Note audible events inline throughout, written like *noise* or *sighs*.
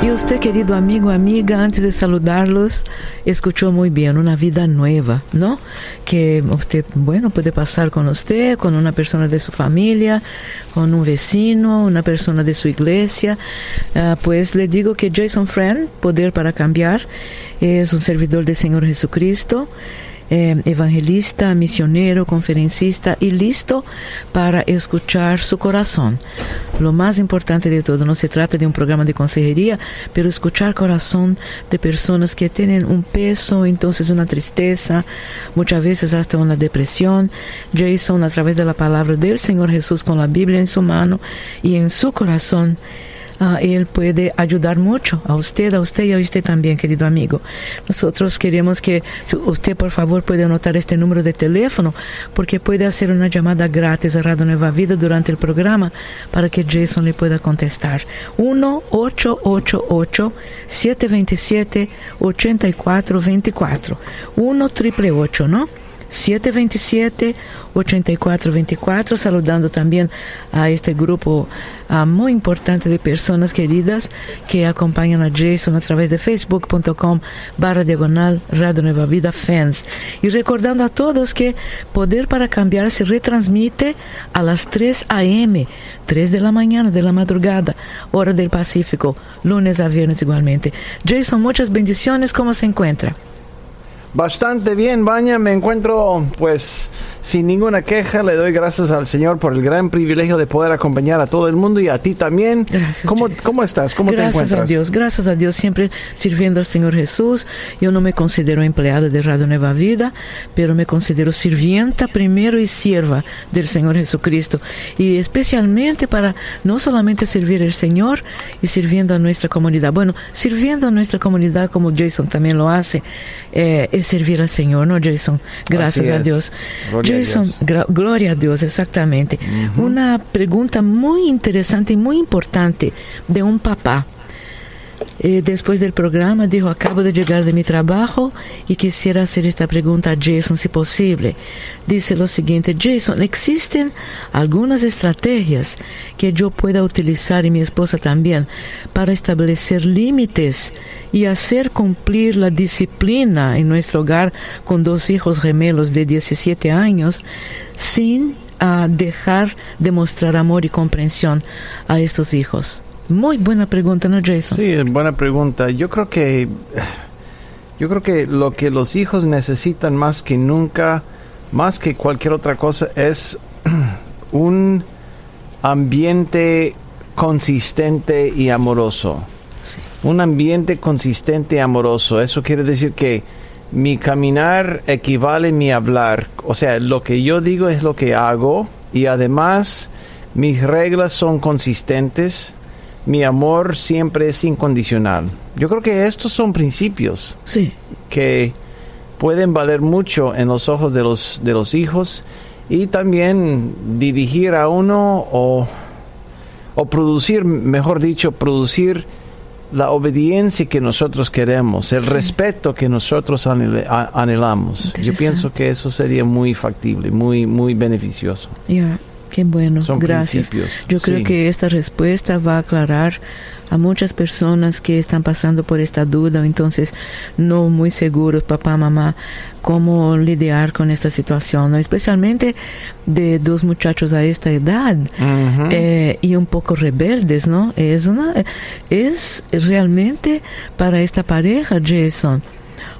Y usted, querido amigo, amiga, antes de saludarlos, escuchó muy bien una vida nueva, ¿no? Que usted, bueno, puede pasar con usted, con una persona de su familia, con un vecino, una persona de su iglesia. Uh, pues le digo que Jason Friend, Poder para Cambiar, es un servidor del Señor Jesucristo eh, evangelista, misionero, conferencista y listo para escuchar su corazón. Lo más importante de todo, no se trata de un programa de consejería, pero escuchar corazón de personas que tienen un peso, entonces una tristeza, muchas veces hasta una depresión. Jason, a través de la palabra del Señor Jesús con la Biblia en su mano y en su corazón, uh, Él puede ayudar mucho a usted, a usted y a usted también, querido amigo. Nosotros queremos que usted, por favor, pueda anotar este número de teléfono, porque puede hacer una llamada gratis a Radio Nueva Vida durante el programa para que Jason le pueda contestar. 1-888-727-8424. 1 triple 8, ¿no? 727-8424, saludando también a este grupo uh, muy importante de personas queridas que acompañan a Jason a través de facebook.com barra diagonal Radio Nueva Vida Fans. Y recordando a todos que Poder para Cambiar se retransmite a las 3 a.m., 3 de la mañana, de la madrugada, hora del Pacífico, lunes a viernes igualmente. Jason, muchas bendiciones, ¿cómo se encuentra? Bastante bien, Baña. Me encuentro pues sin ninguna queja. Le doy gracias al Señor por el gran privilegio de poder acompañar a todo el mundo y a ti también. Gracias. ¿Cómo, ¿cómo estás? ¿Cómo gracias te encuentras? a Dios, gracias a Dios, siempre sirviendo al Señor Jesús. Yo no me considero empleada de Radio Nueva Vida, pero me considero sirvienta primero y sierva del Señor Jesucristo. Y especialmente para no solamente servir al Señor y sirviendo a nuestra comunidad. Bueno, sirviendo a nuestra comunidad como Jason también lo hace. Eh, es servir al Señor, ¿no, Jason? Gracias Así a es. Dios. Gloria a Jason, Dios. gra- gloria a Dios, exactamente. Una pregunta muy interesante y muy importante de un papá. Eh, después del programa dijo, acabo de llegar de mi trabajo y quisiera hacer esta pregunta a Jason, si posible. Dice lo siguiente, Jason, ¿existen algunas estrategias que yo pueda utilizar y mi esposa también para establecer límites y hacer cumplir la disciplina en nuestro hogar con dos hijos gemelos de 17 años sin ah, dejar de mostrar amor y comprensión a estos hijos? Muy buena pregunta, ¿no, Jason? Sí, buena pregunta. Yo creo que yo creo que lo que los hijos necesitan más que nunca, más que cualquier otra cosa, es *clears throat* un ambiente consistente y amoroso. Sí. Un ambiente consistente y amoroso. Eso quiere decir que mi caminar equivale a mi hablar. O sea, lo que yo digo es lo que hago y además mis reglas son consistentes. Mi amor siempre es incondicional. Yo creo que estos son principios Sí, que pueden valer mucho en los ojos de los, de los hijos y también dirigir a uno o, o producir, mejor dicho, producir la obediencia que nosotros queremos, el Sí. respeto que nosotros anhel- anhelamos. Yo pienso que eso sería muy factible, muy, muy beneficioso. Qué bueno, Son gracias. Yo creo sí. que esta respuesta va a aclarar a muchas personas que están pasando por esta duda, o entonces no muy seguros, papá, mamá, cómo lidiar con esta situación, ¿no? especialmente de dos muchachos a esta edad. Eh, y un poco rebeldes, ¿no? Es una es realmente para esta pareja, Jason,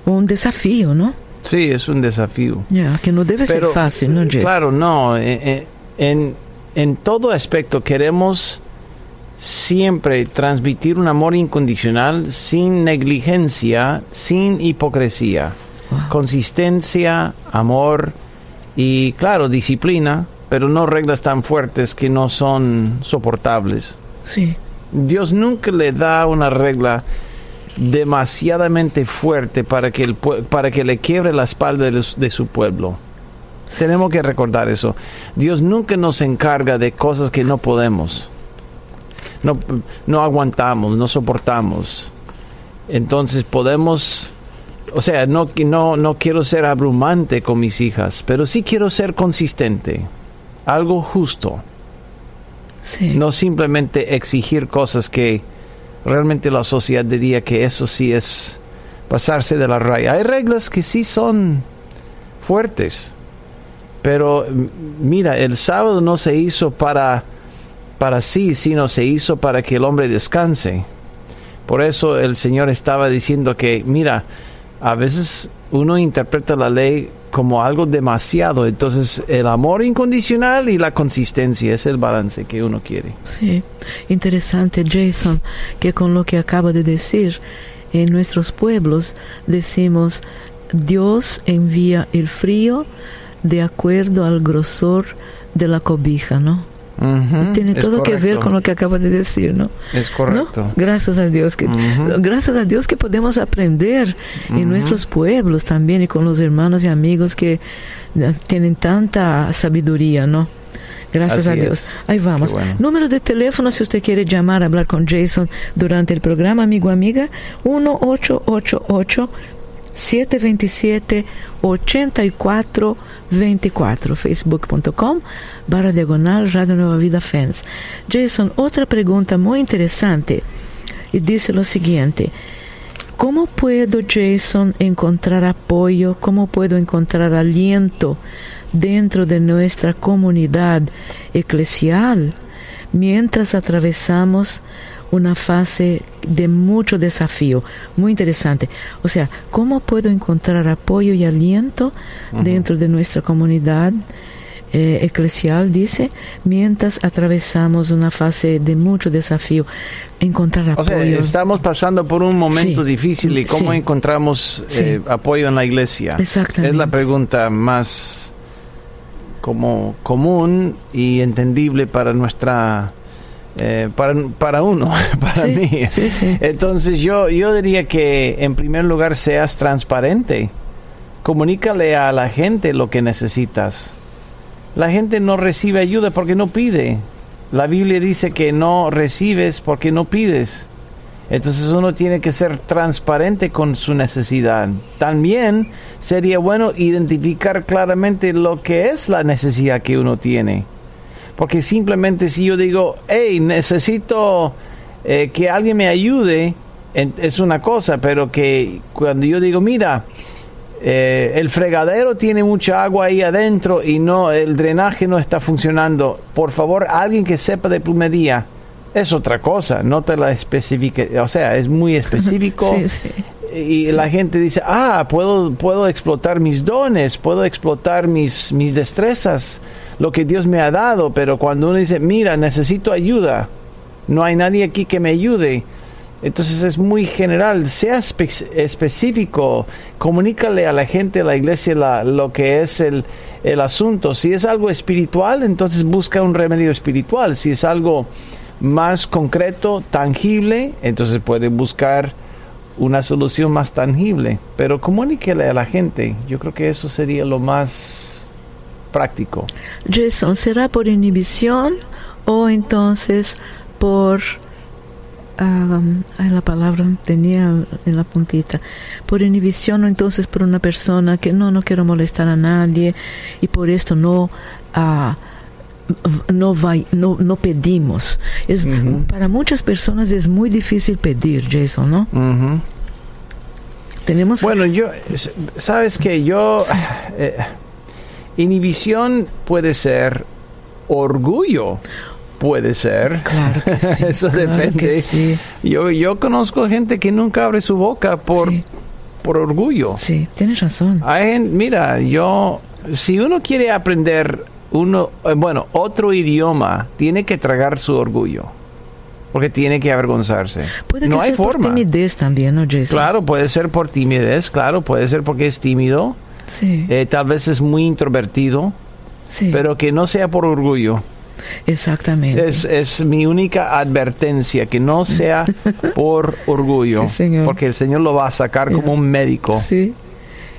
un desafío, ¿no? sí, es un desafío. Que no debe ser fácil, ¿no, Jason? Claro, no. eh, eh, En, en todo aspecto queremos siempre transmitir un amor incondicional sin negligencia, sin hipocresía. Wow. Consistencia, amor y, claro, disciplina, pero no reglas tan fuertes que no son soportables. Sí, Dios nunca le da una regla demasiadamente fuerte para que, el, para que le quiebre la espalda de, los- de su pueblo. Tenemos que recordar eso. Dios nunca nos encarga de cosas que no podemos. no, no aguantamos, no soportamos. Entonces podemos, o sea, no, no, no quiero ser abrumante con mis hijas, pero sí quiero ser consistente, algo justo. Sí. No simplemente exigir cosas que realmente la sociedad diría que eso sí es pasarse de la raya. Hay reglas que sí son fuertes, pero mira, el sábado no se hizo para, para sí, sino se hizo para que el hombre descanse. Por eso el Señor estaba diciendo que, mira, a veces uno interpreta la ley como algo demasiado, entonces el amor incondicional y la consistencia es el balance que uno quiere. Sí, interesante Jason, que con lo que acaba de decir, en nuestros pueblos decimos, Dios envía el frío de acuerdo al grosor de la cobija, ¿no? Tiene todo que ver con lo que acaba de decir, ¿no? Es ¿No? correcto. Gracias a Dios que gracias a Dios que podemos aprender en nuestros pueblos también y con los hermanos y amigos que eh, tienen tanta sabiduría, ¿no? Gracias Así a Dios. es. Ahí vamos. Bueno. Número de teléfono si usted quiere llamar, hablar con Jason durante el programa, amigo amiga, 1888 727 8424 facebook.com barra diagonal Radio Nueva Vida Fans. Jason, otra pregunta muy interesante y dice lo siguiente. ¿Cómo puedo, Jason, encontrar apoyo? ¿Cómo puedo encontrar aliento dentro de nuestra comunidad eclesial mientras atravesamos una fase de mucho desafío? Muy interesante. O sea, ¿cómo puedo encontrar apoyo y aliento dentro de nuestra comunidad eh, eclesial, dice, mientras atravesamos una fase de mucho desafío? Encontrar O apoyo. sea, estamos pasando por un momento Sí. difícil y cómo Sí. encontramos Sí. eh, apoyo en la iglesia. Exactamente. Es la pregunta más como común y entendible para nuestra eh, para, para uno, *laughs* para Sí, mí. sí, sí. Entonces yo yo diría que en primer lugar seas transparente. Comunícale a la gente lo que necesitas. La gente no recibe ayuda porque no pide. La Biblia dice que no recibes porque no pides. Entonces uno tiene que ser transparente con su necesidad. También sería bueno identificar claramente lo que es la necesidad que uno tiene. Porque simplemente si yo digo, hey, necesito eh, que alguien me ayude, en- es una cosa, pero que cuando yo digo, mira, eh, el fregadero tiene mucha agua ahí adentro y no el drenaje no está funcionando. Por favor, alguien que sepa de plumería. Es otra cosa, no te la especifique, o sea, es muy *laughs* específico Sí, sí. Y la gente dice, ah, puedo, puedo explotar mis dones, puedo explotar mis, mis destrezas, lo que Dios me ha dado, pero cuando uno dice, mira, necesito ayuda, no hay nadie aquí que me ayude, entonces es muy general, sea espe- específico, comunícale a la gente, a la iglesia, la- lo que es el, el asunto. Si es algo espiritual, entonces busca un remedio espiritual. Si es algo más concreto, tangible, entonces puede buscar una solución más tangible. Pero comuníquele a la gente, yo creo que eso sería lo más práctico. Jason, ¿será por inhibición o entonces por... ah, ay, la palabra tenía en la puntita. Por inhibición o entonces por una persona que no, no quiero molestar a nadie y por esto no... v- no, vai, no, no pedimos. Es. Para muchas personas es muy difícil pedir, Jason, ¿no? Tenemos... Bueno, yo, sabes que yo, *sighs* eh, inhibición puede ser, orgullo puede ser. Claro que sí. *laughs* Eso claro depende. que sí, Yo, yo conozco gente que nunca abre su boca por, Sí. por orgullo. sí, tienes razón. Hay mira, yo, si uno quiere aprender uno, eh, bueno, otro idioma, tiene que tragar su orgullo, porque tiene que avergonzarse. Puede no que hay sea por forma. timidez también, ¿no, Jason? Claro, puede ser por timidez, claro, puede ser porque es tímido, Sí, eh, tal vez es muy introvertido, sí, pero que no sea por orgullo. exactamente. Es, es mi única advertencia, que no sea *laughs* por orgullo, Sí, señor. porque el Señor lo va a sacar como un médico. Sí,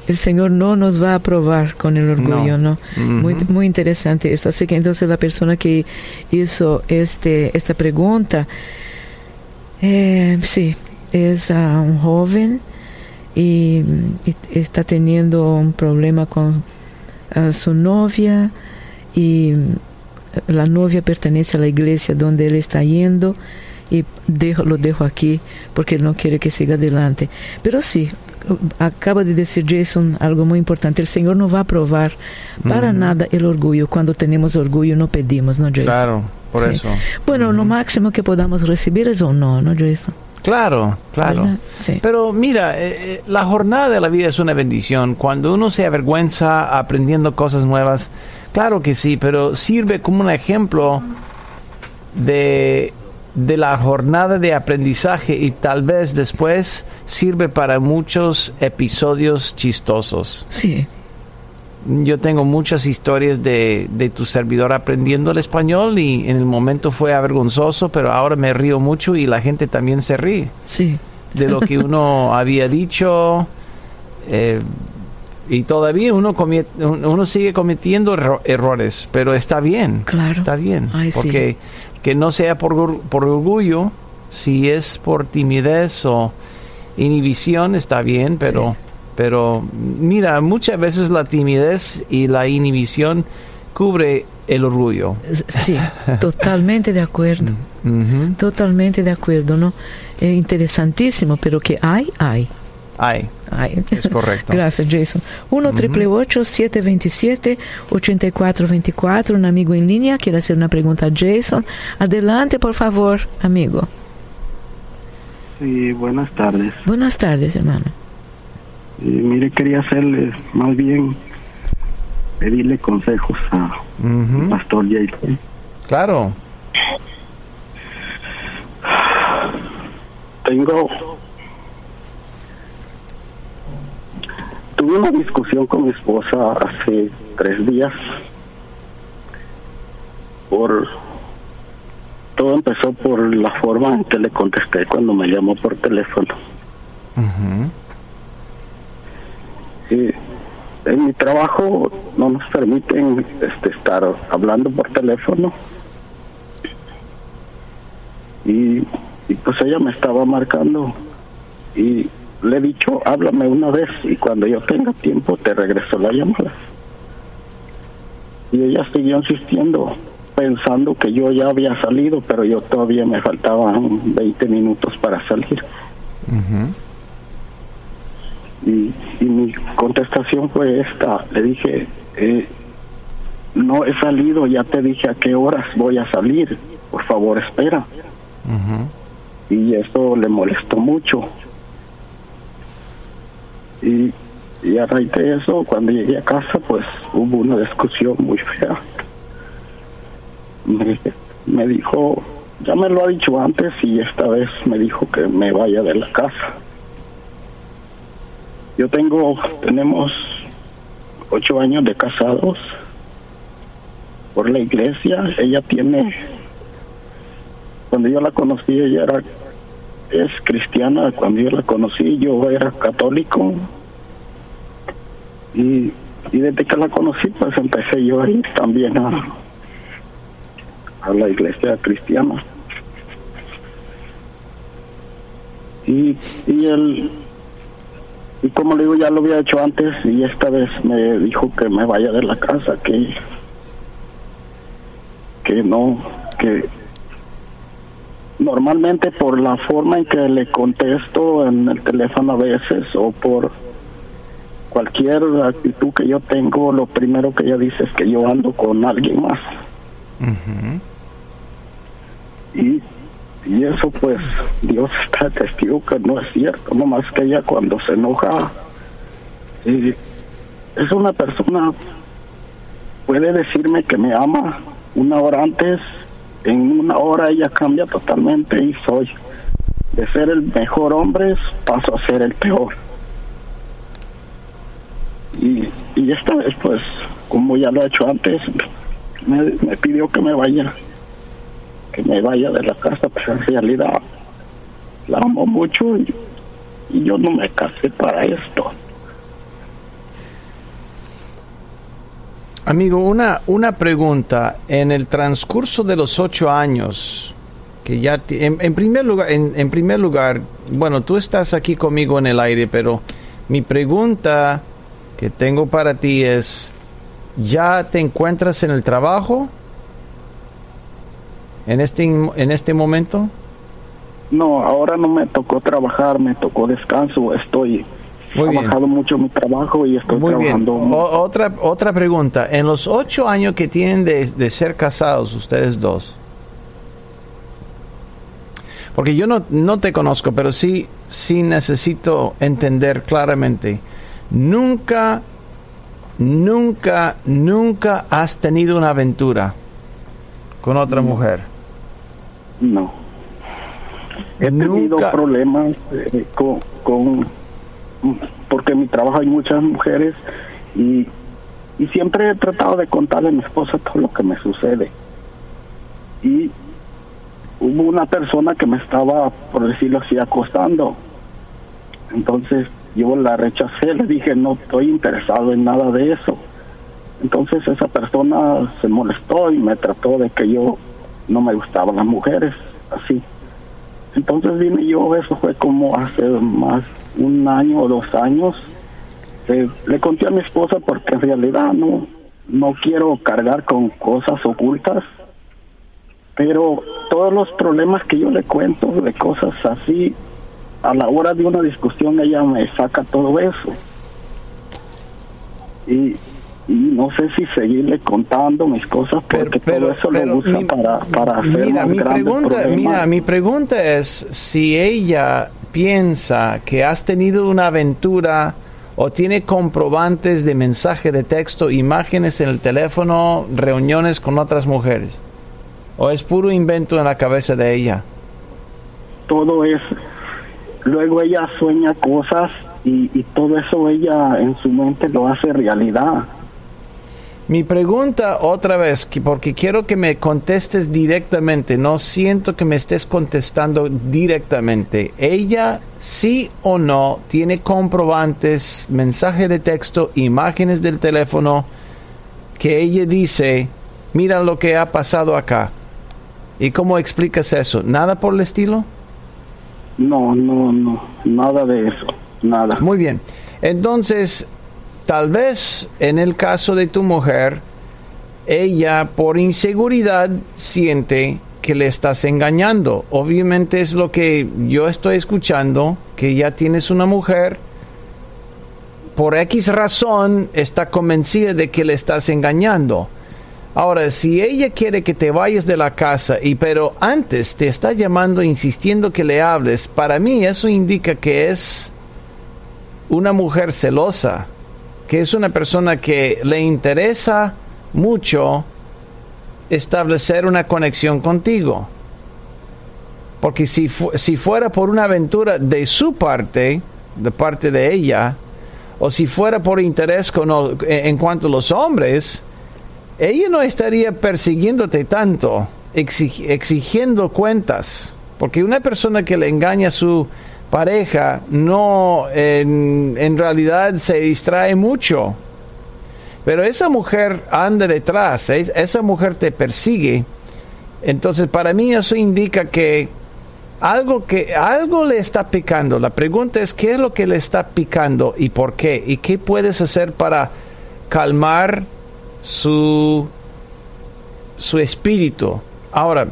el Señor no nos va a probar con el orgullo, ¿no? muy, muy interesante esto. Así que entonces la persona que hizo este, esta pregunta, eh, sí, es un joven y, está teniendo un problema con su novia y la novia pertenece a la iglesia donde él está yendo y dejo, lo dejo aquí porque no quiere que siga adelante. Pero sí, acaba de decir Jason algo muy importante. El Señor no va a probar para nada el orgullo. Cuando tenemos orgullo no pedimos, ¿no, Jason? Claro, por eso. Bueno, lo máximo que podamos recibir es un no, ¿no, Jason? Claro, claro. Pero mira, eh, eh, la jornada de la vida es una bendición. Cuando uno se avergüenza aprendiendo cosas nuevas, claro que sí, pero sirve como un ejemplo de de la jornada de aprendizaje y tal vez después sirve para muchos episodios chistosos. Sí. Yo tengo muchas historias de, de, tu servidor aprendiendo el español y en el momento fue avergonzoso, pero ahora me río mucho y la gente también se ríe. Sí. De lo que uno *laughs* había dicho. Eh, y todavía uno, uno sigue cometiendo errores, pero está bien. Claro. Está bien. porque que no sea por, por orgullo, si es por timidez o inhibición está bien, pero, pero mira, muchas veces la timidez y la inhibición cubre el orgullo. Sí, *laughs* totalmente de acuerdo. Totalmente de acuerdo, ¿no? Es interesantísimo, pero que hay, hay. Hay. Es correcto. *laughs* Gracias, Jason. 1 triple 727 8424 Un amigo en línea quiere hacer una pregunta a Jason. Adelante, por favor, amigo. Sí, buenas tardes. Buenas tardes, hermano. mire, quería hacerle más bien pedirle consejos a Pastor Jason. Claro. Tengo Tuve una discusión con mi esposa hace tres días por todo empezó por la forma en que le contesté cuando me llamó por teléfono. en mi trabajo no nos permiten este, estar hablando por teléfono y, y pues ella me estaba marcando y le he dicho, háblame una vez y cuando yo tenga tiempo te regreso la llamada. Y ella siguió insistiendo, pensando que yo ya había salido, pero yo todavía me faltaban 20 minutos para salir. y, y, mi contestación fue esta, le dije, eh, no he salido, ya te dije a qué horas voy a salir, por favor espera. Y eso le molestó mucho y, y a raíz de eso, cuando llegué a casa, pues hubo una discusión muy fea. Me, me dijo, ya me lo ha dicho antes y esta vez me dijo que me vaya de la casa. Yo tengo, tenemos ocho años de casados por la iglesia. Ella tiene, cuando yo la conocí, ella era es cristiana. Cuando yo la conocí, yo era católico. Y, y desde que la conocí, pues empecé yo a ir también a, a la iglesia cristiana. Y, y él, y como le digo, ya lo había hecho antes y esta vez me dijo que me vaya de la casa, que, que no, que normalmente por la forma en que le contesto en el teléfono a veces o por cualquier actitud que yo tengo, lo primero que ella dice es que yo ando con alguien más. y, y eso pues Dios *laughs* está testigo que no es cierto, no más que ella cuando se enoja y es una persona puede decirme que me ama una hora antes en una hora ella cambia totalmente y soy de ser el mejor hombre paso a ser el peor. Y, y esta vez pues como ya lo he hecho antes me, pidió que me vaya que me vaya de la casa pero en realidad la amo mucho y yo no me casé para esto Amigo, una, una pregunta. En el transcurso de los ocho años, que ya en, primer lugar, en, primer lugar, bueno, tú estás aquí conmigo en el aire, pero mi pregunta que tengo para ti es, ¿ya te encuentras en el trabajo? En este, en este momento? No, ahora no me tocó trabajar, me tocó descanso. Estoy Muy he bien. bajado mucho mi trabajo y estoy Muy bien. trabajando. O- otra, otra pregunta. En los ocho años que tienen de, de ser casados, ustedes dos, porque yo no, no te conozco, pero sí, sí necesito entender claramente. Nunca, nunca, nunca has tenido una aventura con otra mujer. No. He tenido Nunca- problemas eh, con, con- porque en mi trabajo hay muchas mujeres y, y siempre he tratado de contarle a mi esposa todo lo que me sucede. Y hubo una persona que me estaba, por decirlo así, acostando. Entonces yo la rechacé, le dije no estoy interesado en nada de eso. Entonces esa persona se molestó y me trató de que yo no me gustaban las mujeres, así. Entonces vine yo, eso fue como hace más un año o dos años. Eh, le conté a mi esposa porque en realidad no, no quiero cargar con cosas ocultas, pero todos los problemas que yo le cuento de cosas así, a la hora de una discusión ella me saca todo eso. Y, y no sé si seguirle contando mis cosas porque todo eso lo usa mi- para, para hacer mira, más mi grandes pregunta, problemas. mira, mi pregunta es si ella piensa que has tenido una aventura o tiene comprobantes de mensaje de texto, imágenes en el teléfono, reuniones con otras mujeres. ¿O es puro invento en la cabeza de ella? todo es luego ella sueña cosas y, y todo eso ella en su mente lo hace realidad Mi pregunta otra vez, que- porque quiero que me contestes directamente, no siento que me estés contestando directamente. ¿Ella sí o no tiene comprobantes, mensaje de texto, imágenes del teléfono que ella dice, mira lo que ha pasado acá? ¿Y cómo explicas eso? ¿Nada por el estilo? no no no nada de eso nada Muy bien. Entonces, tal vez en el caso de tu mujer, ella por inseguridad siente que le estás engañando. Obviamente es lo que yo estoy escuchando, que ya tienes una mujer, por X razón está convencida de que le estás engañando. Ahora, si ella quiere que te vayas de la casa y pero antes te está llamando insistiendo que le hables, para mí eso indica que es una mujer celosa, que es una persona que le interesa mucho establecer una conexión contigo. Porque si, si fuera por una aventura de su parte, de parte de ella, o si fuera por interés en cuanto a los hombres, ella no estaría persiguiéndote tanto, exig- exigiendo cuentas. Porque una persona que le engaña a su pareja no en, en realidad se distrae mucho. Pero esa mujer anda detrás, esa mujer te persigue. Entonces para mí eso indica que algo que algo le está picando. La pregunta es qué es lo que le está picando y por qué y qué puedes hacer para calmar su su espíritu. Ahora,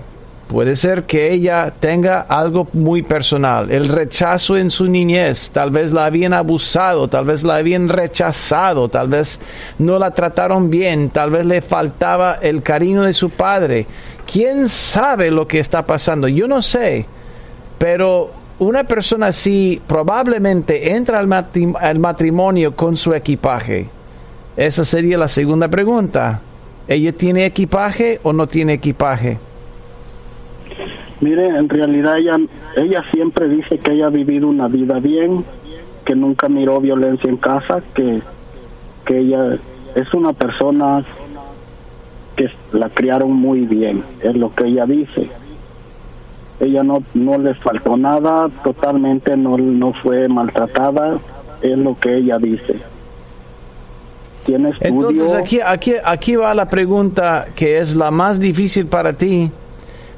puede ser que ella tenga algo muy personal, el rechazo en su niñez, tal vez la habían abusado, tal vez la habían rechazado, tal vez no la trataron bien, tal vez le faltaba el cariño de su padre. ¿Quién sabe lo que está pasando? Yo no sé, pero una persona así probablemente entra al, al matrimonio con su equipaje. Esa sería la segunda pregunta. ¿Ella tiene equipaje o no tiene equipaje? Mire en realidad ella ella siempre dice que ella ha vivido una vida bien que nunca miró violencia en casa que que ella es una persona que la criaron muy bien es lo que ella dice ella no no le faltó nada totalmente no no fue maltratada es lo que ella dice tiene estudio. Entonces aquí, aquí, aquí va la pregunta que es la más difícil para ti.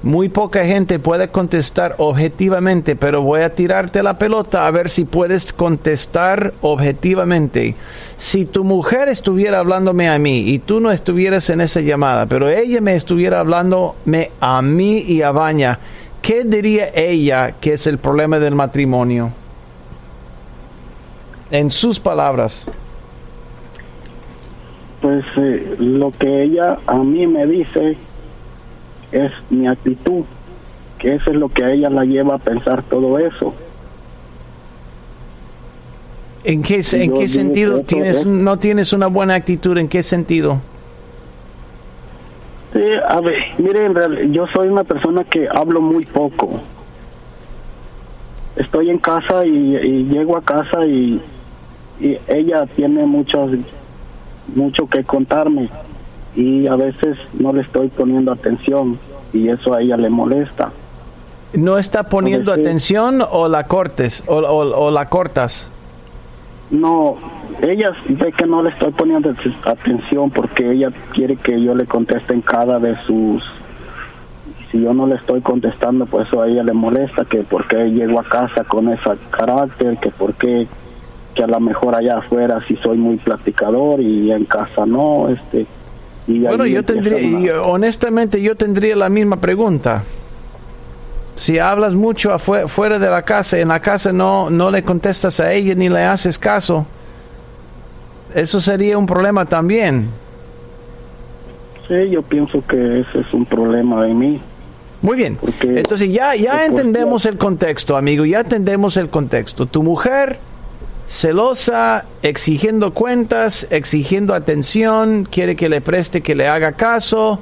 Muy poca gente puede contestar objetivamente, pero voy a tirarte la pelota a ver si puedes contestar objetivamente. Si tu mujer estuviera hablándome a mí y tú no estuvieras en esa llamada, pero ella me estuviera hablándome a mí y a Baña, ¿qué diría ella que es el problema del matrimonio? En sus palabras. Pues eh, lo que ella a mí me dice es mi actitud, que eso es lo que a ella la lleva a pensar todo eso. ¿En qué, en qué sentido tienes, es- no tienes una buena actitud? ¿En qué sentido? Sí, a ver, mire, en real- yo soy una persona que hablo muy poco. Estoy en casa y, y llego a casa y, y ella tiene muchas, mucho que contarme y a veces no le estoy poniendo atención y eso a ella le molesta. ¿No está poniendo atención o la cortes o, o- o la cortas? No, ella ve que no le estoy poniendo atención porque ella quiere que yo le conteste en cada de sus... Si yo no le estoy contestando, pues eso a ella le molesta, que por qué llego a casa con ese carácter, que por qué que a lo mejor allá afuera sí soy muy platicador y en casa no, este... Y Bueno, yo tendría, y, honestamente, yo tendría la misma pregunta. Si hablas mucho afue- fuera de la casa, en la casa no, no le contestas a ella ni le haces caso, eso sería un problema también. Sí, yo pienso que ese es un problema de mí. Muy bien. Porque- Entonces ya, ya entendemos el contexto, amigo, ya entendemos el contexto. Tu mujer celosa, exigiendo cuentas, exigiendo atención, quiere que le preste, que le haga caso.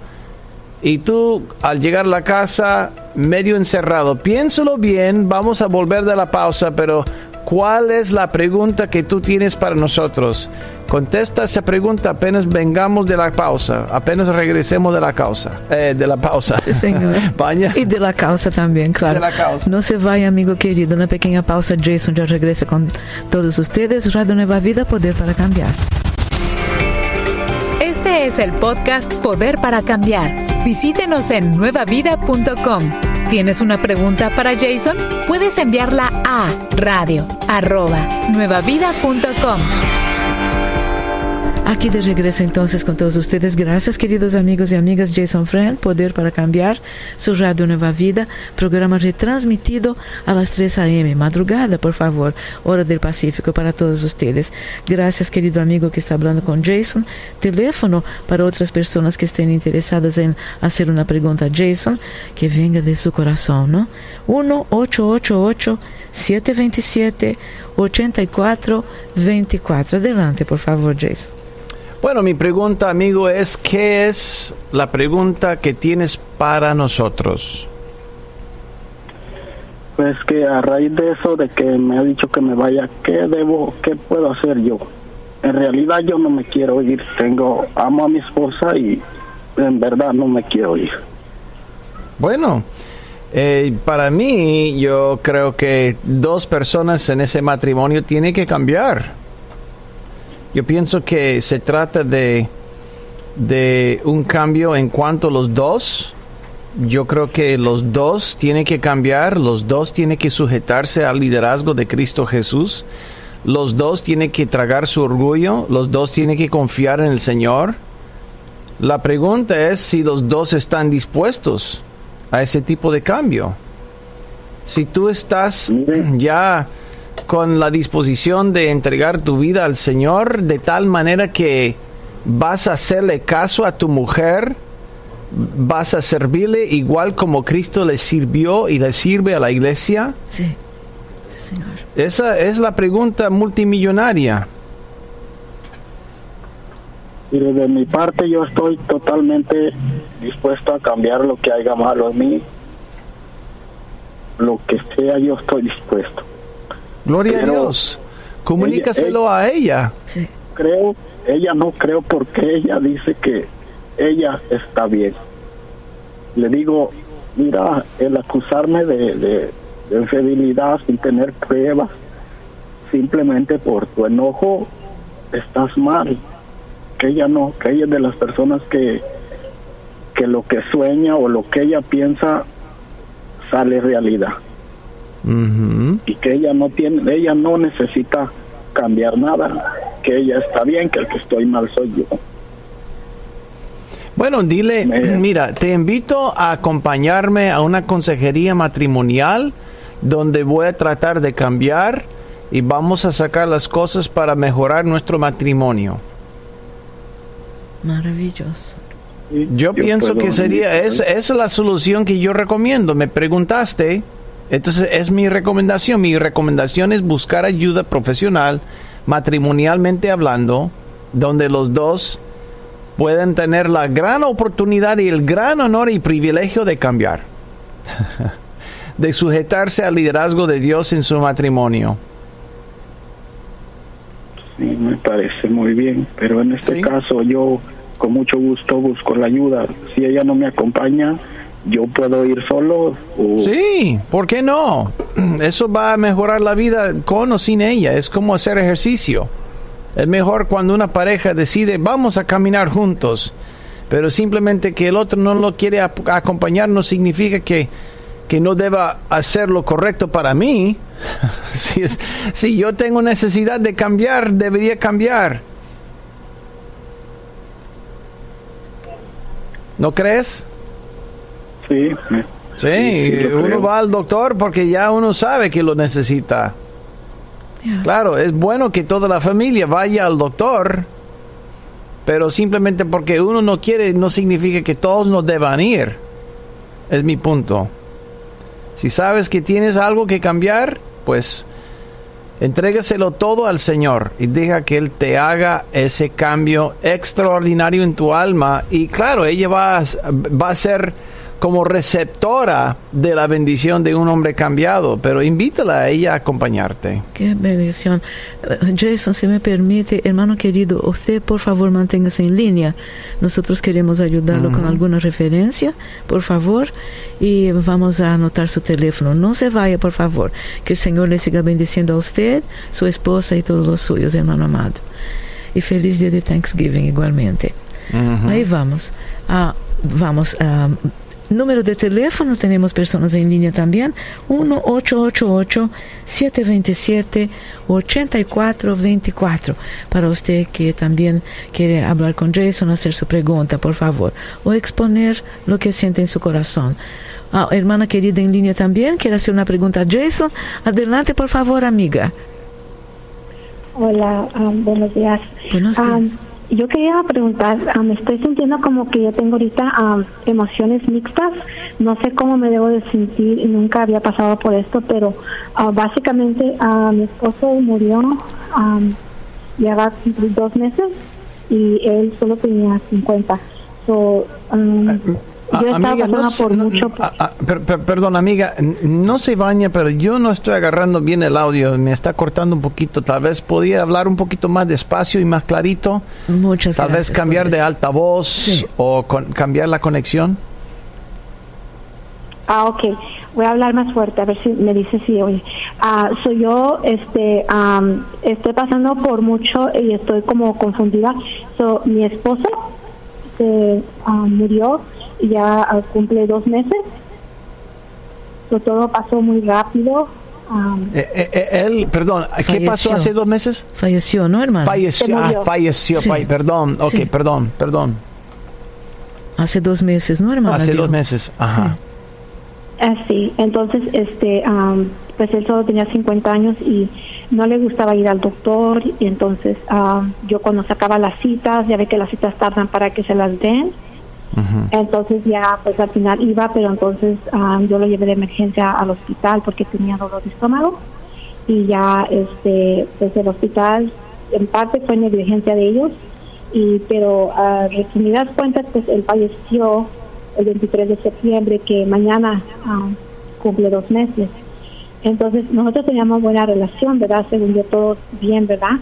Y tú, al llegar a la casa, medio encerrado. Piénsalo bien, vamos a volver de la pausa, pero ¿cuál es la pregunta que tú tienes para nosotros? Contesta esa pregunta apenas vengamos de la pausa, apenas regresemos de la causa, eh, de la pausa. Sí, señor. *laughs* Vaya. E de la calça também, claro. De la calça. Não se vai, amigo querido. Na pequena pausa, Jason já regressa com todos ustedes. Radio Nueva Vida, Poder para Cambiar. Este es el podcast Poder para Cambiar. Visítenos en nuevavida.com. ¿Tienes una pregunta para Jason? Puedes enviarla a radio arroba nuevavida.com. Aqui de regresso entonces com todos ustedes. Gracias, queridos amigos e amigas. Jason Friend, Poder para Cambiar, su Radio Nueva Vida, programa retransmitido a las 3 a.m. Madrugada, por favor, hora del Pacífico para todos ustedes. Gracias, querido amigo que está hablando con Jason. Teléfono para outras pessoas que estén interessadas em hacer uma pergunta a Jason, que venga de su corazón, ¿no? 1-888-727-8424. Adelante, por favor, Jason. Bueno, mi pregunta, amigo, es ¿qué es la pregunta que tienes para nosotros? Pues que a raíz de eso, de que me ha dicho que me vaya, ¿qué debo, qué puedo hacer yo? En realidad yo no me quiero ir, tengo, amo a mi esposa y en verdad no me quiero ir. Bueno, eh, para mí yo creo que dos personas en ese matrimonio tienen que cambiar. Yo pienso que se trata de, de un cambio en cuanto a los dos. Yo creo que los dos tienen que cambiar, los dos tienen que sujetarse al liderazgo de Cristo Jesús, los dos tienen que tragar su orgullo, los dos tienen que confiar en el Señor. La pregunta es si los dos están dispuestos a ese tipo de cambio. Si tú estás ya con la disposición de entregar tu vida al Señor de tal manera que vas a hacerle caso a tu mujer, vas a servirle igual como Cristo le sirvió y le sirve a la iglesia, Sí, sí, Señor. esa es la pregunta multimillonaria. Y de mi parte yo estoy totalmente dispuesto a cambiar lo que haya malo en mí. Lo que sea yo estoy dispuesto. Gloria Pero a Dios. Comunícaselo a ella. Sí. Creo, ella no creo porque ella dice que ella está bien. Le digo, mira, el acusarme de, de, de infidelidad sin tener pruebas, simplemente por tu enojo, estás mal. que ella no, que ella es de las personas que, que lo que sueña o lo que ella piensa sale realidad Y que ella no tiene, ella no necesita cambiar nada, que ella está bien, que el que estoy mal soy yo. Bueno, dile, Me- mira, te invito a acompañarme a una consejería matrimonial donde voy a tratar de cambiar y vamos a sacar las cosas para mejorar nuestro matrimonio. Maravilloso. Yo, pienso que sería, es, esa es la solución que yo recomiendo. Me preguntaste, entonces es mi recomendación. Mi recomendación es buscar ayuda profesional, matrimonialmente hablando, donde los dos pueden tener la gran oportunidad y el gran honor y privilegio de cambiar, *laughs* de sujetarse al liderazgo de Dios en su matrimonio. Sí, me parece muy bien, pero en este Sí. caso yo con mucho gusto busco la ayuda. Si ella no me acompaña, yo puedo ir solo o Sí, ¿por qué no? *clears throat* Eso va a mejorar la vida con o sin ella. Es como hacer ejercicio. Es mejor cuando una pareja decide vamos a caminar juntos, pero simplemente que el otro no lo quiere acompañar no significa que, que no deba hacer lo correcto para mí. *laughs* si, es- si yo tengo necesidad de cambiar, debería cambiar. ¿No crees? Sí, Sí, uno va al doctor porque ya uno sabe que lo necesita. Claro, es bueno que toda la familia vaya al doctor, pero simplemente porque uno no quiere no significa que todos no deban ir. Es mi punto. Si sabes que tienes algo que cambiar, pues entrégaselo todo al Señor y deja que Él te haga ese cambio extraordinario en tu alma. Y claro, ella va a, va a ser como receptora de la bendición de un hombre cambiado, pero invítala a ella a acompañarte. Qué bendición. Jason, si me permite, hermano querido, usted por favor manténgase en línea. Nosotros queremos ayudarlo con alguna referencia, por favor, y vamos a anotar su teléfono. No se vaya, por favor. Que el Señor le siga bendiciendo a usted, su esposa y todos los suyos, hermano amado. Y feliz día de Thanksgiving igualmente. Ahí vamos. Ah, vamos. ah, número de teléfono, tenemos personas en línea también. 1-888-727-8424. Para usted que también quiere hablar con Jason, hacer su pregunta, por favor. O exponer lo que siente en su corazón. Ah, hermana querida en línea también, quiere hacer una pregunta a Jason. Adelante, por favor, amiga. Hola, um, buenos días. Buenos Um, días. Yo quería preguntar, um, me estoy sintiendo como que yo tengo ahorita um, emociones mixtas. No sé cómo me debo de sentir, nunca había pasado por esto, pero uh, básicamente uh, mi esposo murió um, ya dos meses y él solo tenía 50. So, um, Ah, yo estaba amiga, no se- por no- mucho... ah, ah, per- per- perdón, amiga, no se baña, pero yo no estoy agarrando bien el audio, me está cortando un poquito. Tal vez podía hablar un poquito más despacio y más clarito. Muchas Tal gracias. vez cambiar de altavoz Sí. o con- cambiar la conexión. Ah, ok. Voy a hablar más fuerte, a ver si me dice si oye. Ah, soy yo, este, am, estoy pasando por mucho y estoy como confundida. So, mi esposo se ah, murió ya ah, cumple dos meses. So, todo pasó muy rápido. Am, Eh, eh, él, perdón, ¿qué Falleció. pasó hace dos meses? Falleció, ¿no, hermano? Falleció, ah, falleció, Sí. fa- perdón, ok, Sí. perdón, perdón. Hace dos meses, ¿no, hermano? Hace Dijo. dos meses, ajá. Así, entonces, este, am, pues él solo tenía 50 años y no le gustaba ir al doctor y entonces am, yo cuando sacaba las citas, ya ve que las citas tardan para que se las den, Entonces ya pues al final iba, pero entonces am, yo lo llevé de emergencia al hospital porque tenía dolor de estómago. Y ya este pues el hospital en parte fue negligencia de ellos. Y pero a resumidas cuentas pues él falleció el 23 de septiembre que mañana ah, cumple dos meses. Entonces nosotros teníamos buena relación verdad según yo todo bien verdad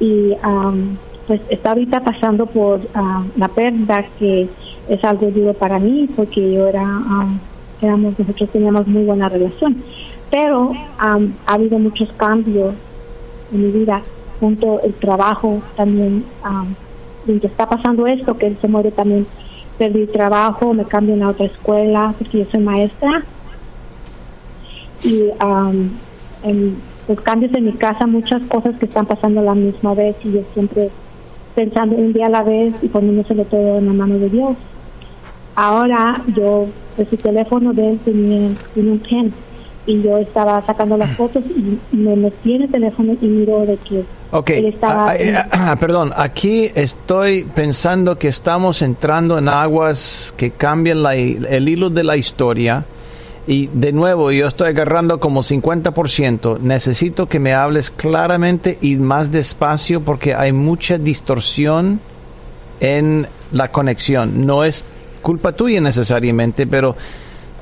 y am, pues está ahorita pasando por la pérdida que es algo duro para mí porque yo era am, éramos nosotros teníamos muy buena relación pero am, ha habido muchos cambios en mi vida junto el trabajo también am, mientras está pasando esto, que él se muere también, perdí trabajo, me cambian a otra escuela, porque yo soy maestra. Y um, en los cambios en mi casa, muchas cosas que están pasando a la misma vez y yo siempre pensando un día a la vez y poniéndoselo todo en la mano de Dios. Ahora yo, pues el teléfono de él tenía, tenía un pen y yo estaba sacando las fotos y me metí en el teléfono y miro de que Ok, él estaba... Ah, ah, ah, perdón, aquí estoy pensando que estamos entrando en aguas que cambian la- el hilo de la historia. Y de nuevo, yo estoy agarrando como 50%. Necesito que me hables claramente y más despacio porque hay mucha distorsión en la conexión. No es culpa tuya necesariamente, pero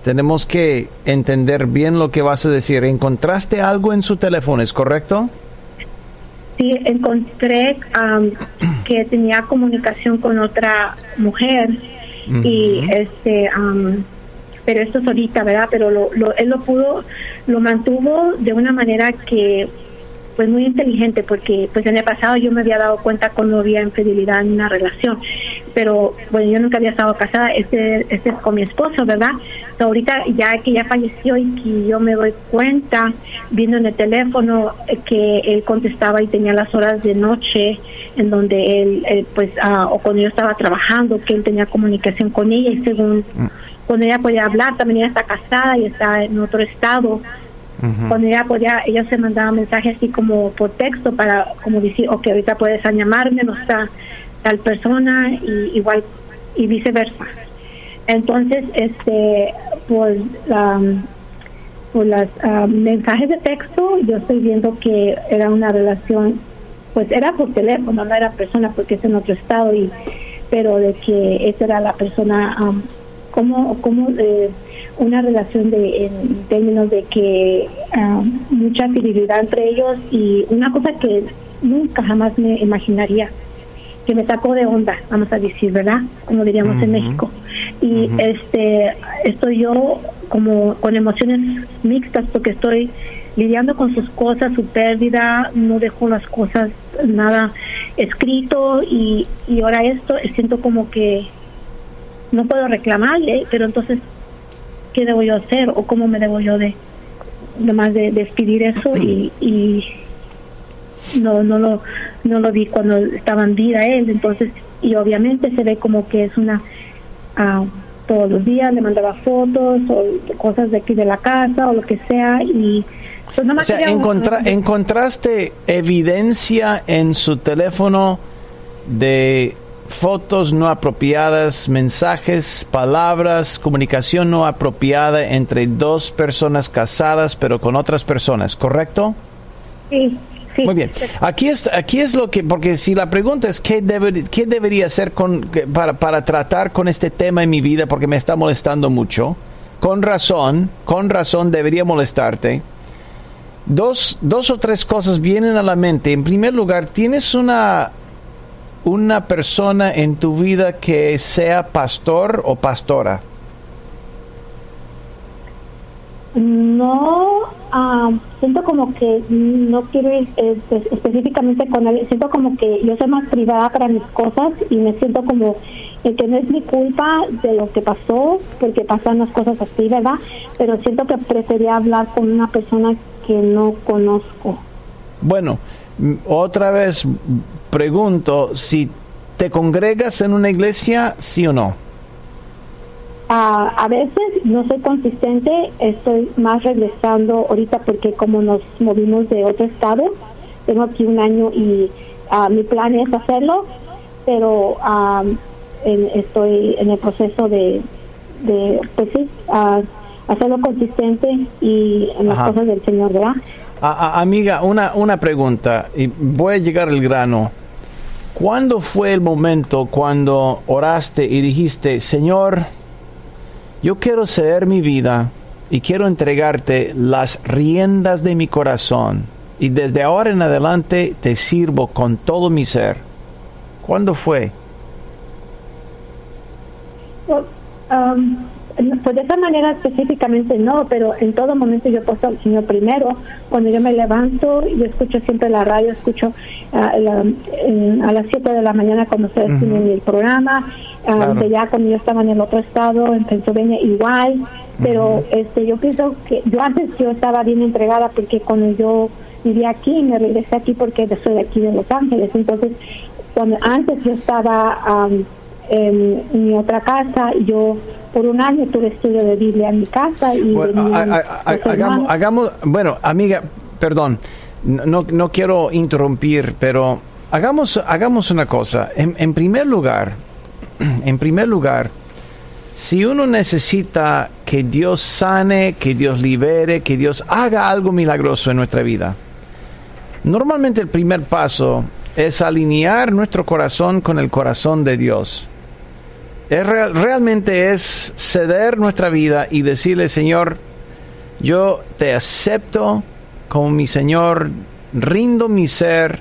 tenemos que entender bien lo que vas a decir. ¿Encontraste algo en su teléfono, es correcto? Sí, encontré am, que tenía comunicación con otra mujer y este, am, pero esto es ahorita, ¿verdad? Pero lo, lo- él lo pudo, lo mantuvo de una manera que pues muy inteligente porque pues en el pasado yo me había dado cuenta cuando había infidelidad en una relación pero bueno yo nunca había estado casada este este es con mi esposo verdad So, ahorita ya que ya falleció y que yo me doy cuenta viendo en el teléfono eh, que él contestaba y tenía las horas de noche en donde él eh, pues ah, o cuando yo estaba trabajando que él tenía comunicación con ella y según cuando ella podía hablar también ella está casada y está en otro estado. Cuando ella podía, ella se mandaba mensajes así como por texto para como decir, ok, ahorita puedes llamarme, no está tal persona, y igual, y viceversa. Entonces, este, pues, um, por los mensajes de texto, yo estoy viendo que era una relación, pues era por teléfono, no era persona porque es en otro estado, y pero de que esa era la persona, um, como, como eh, una relación de en términos de que ah, mucha fidelidad entre ellos y una cosa que nunca jamás me imaginaría que me sacó de onda vamos a decir verdad como diríamos en México. Y este estoy yo como con emociones mixtas porque estoy lidiando con sus cosas su pérdida no dejo las cosas nada escrito y, y ahora esto siento como que no puedo reclamarle pero entonces qué debo yo hacer o cómo me debo yo de nomás de despedir eso y, y no no lo no lo vi cuando estaba en vida él entonces y obviamente se ve como que es una ah, todos los días le mandaba fotos o cosas de aquí de la casa o lo que sea y pues O sea, ¿encontraste evidencia en su teléfono de fotos no apropiadas, mensajes, palabras, comunicación no apropiada entre dos personas casadas pero con otras personas, ¿correcto? sí, sí. Muy bien. Aquí es, aquí es lo que, porque si la pregunta es qué, debe- qué debería hacer con, para, para tratar con este tema en mi vida porque me está molestando mucho, con razón, con razón debería molestarte. Dos, dos o tres cosas vienen a la mente. En primer lugar, ¿tienes una, una persona en tu vida que sea pastor o pastora? No, ah, siento como que no quiero ir espe- específicamente con él. Siento como que yo soy más privada para mis cosas y me siento como que no es mi culpa de lo que pasó, porque pasan las cosas así, ¿verdad? Pero siento que prefería hablar con una persona que no conozco. Bueno, otra vez pregunto si te congregas en una iglesia, sí o no. Ah, a veces no soy consistente, estoy más regresando ahorita porque como nos movimos de otro estado, tengo aquí un año y ah, mi plan es hacerlo, pero ah, en- estoy en el proceso de, de pues sí, ah, hacerlo consistente y en las Ajá. cosas del Señor, ¿verdad? A- a- amiga, una, una pregunta y voy a llegar al grano. ¿Cuándo fue el momento cuando oraste y dijiste, Señor, yo quiero ceder mi vida y quiero entregarte las riendas de mi corazón y desde ahora en adelante te sirvo con todo mi ser? ¿Cuándo fue? Um, pues de esa manera específicamente no, pero en todo momento yo puesto al Señor primero. Cuando yo me levanto, yo escucho siempre la radio, escucho la- en- a las 7 de la mañana cuando ustedes tienen el programa, ah, Claro. de ya cuando yo estaba en el otro estado, en Pennsylvania, igual. Pero este yo pienso que yo antes yo estaba bien entregada porque cuando yo vivía aquí, me regresé aquí porque soy de aquí de Los Ángeles. Entonces, cuando antes yo estaba am, en, mi otra casa, yo por un año tuve estudio de Biblia en mi casa y Bueno, ha- los hagamos, bueno, amiga, perdón, no, no quiero interrumpir, pero hagamos, hagamos una cosa. En, en primer lugar, *clears throat* en primer lugar, si uno necesita que Dios sane, que Dios libere, que Dios haga algo milagroso en nuestra vida, normalmente el primer paso es alinear nuestro corazón con el corazón de Dios. Es real- realmente es ceder nuestra vida y decirle, Señor, yo te acepto como mi Señor, rindo mi ser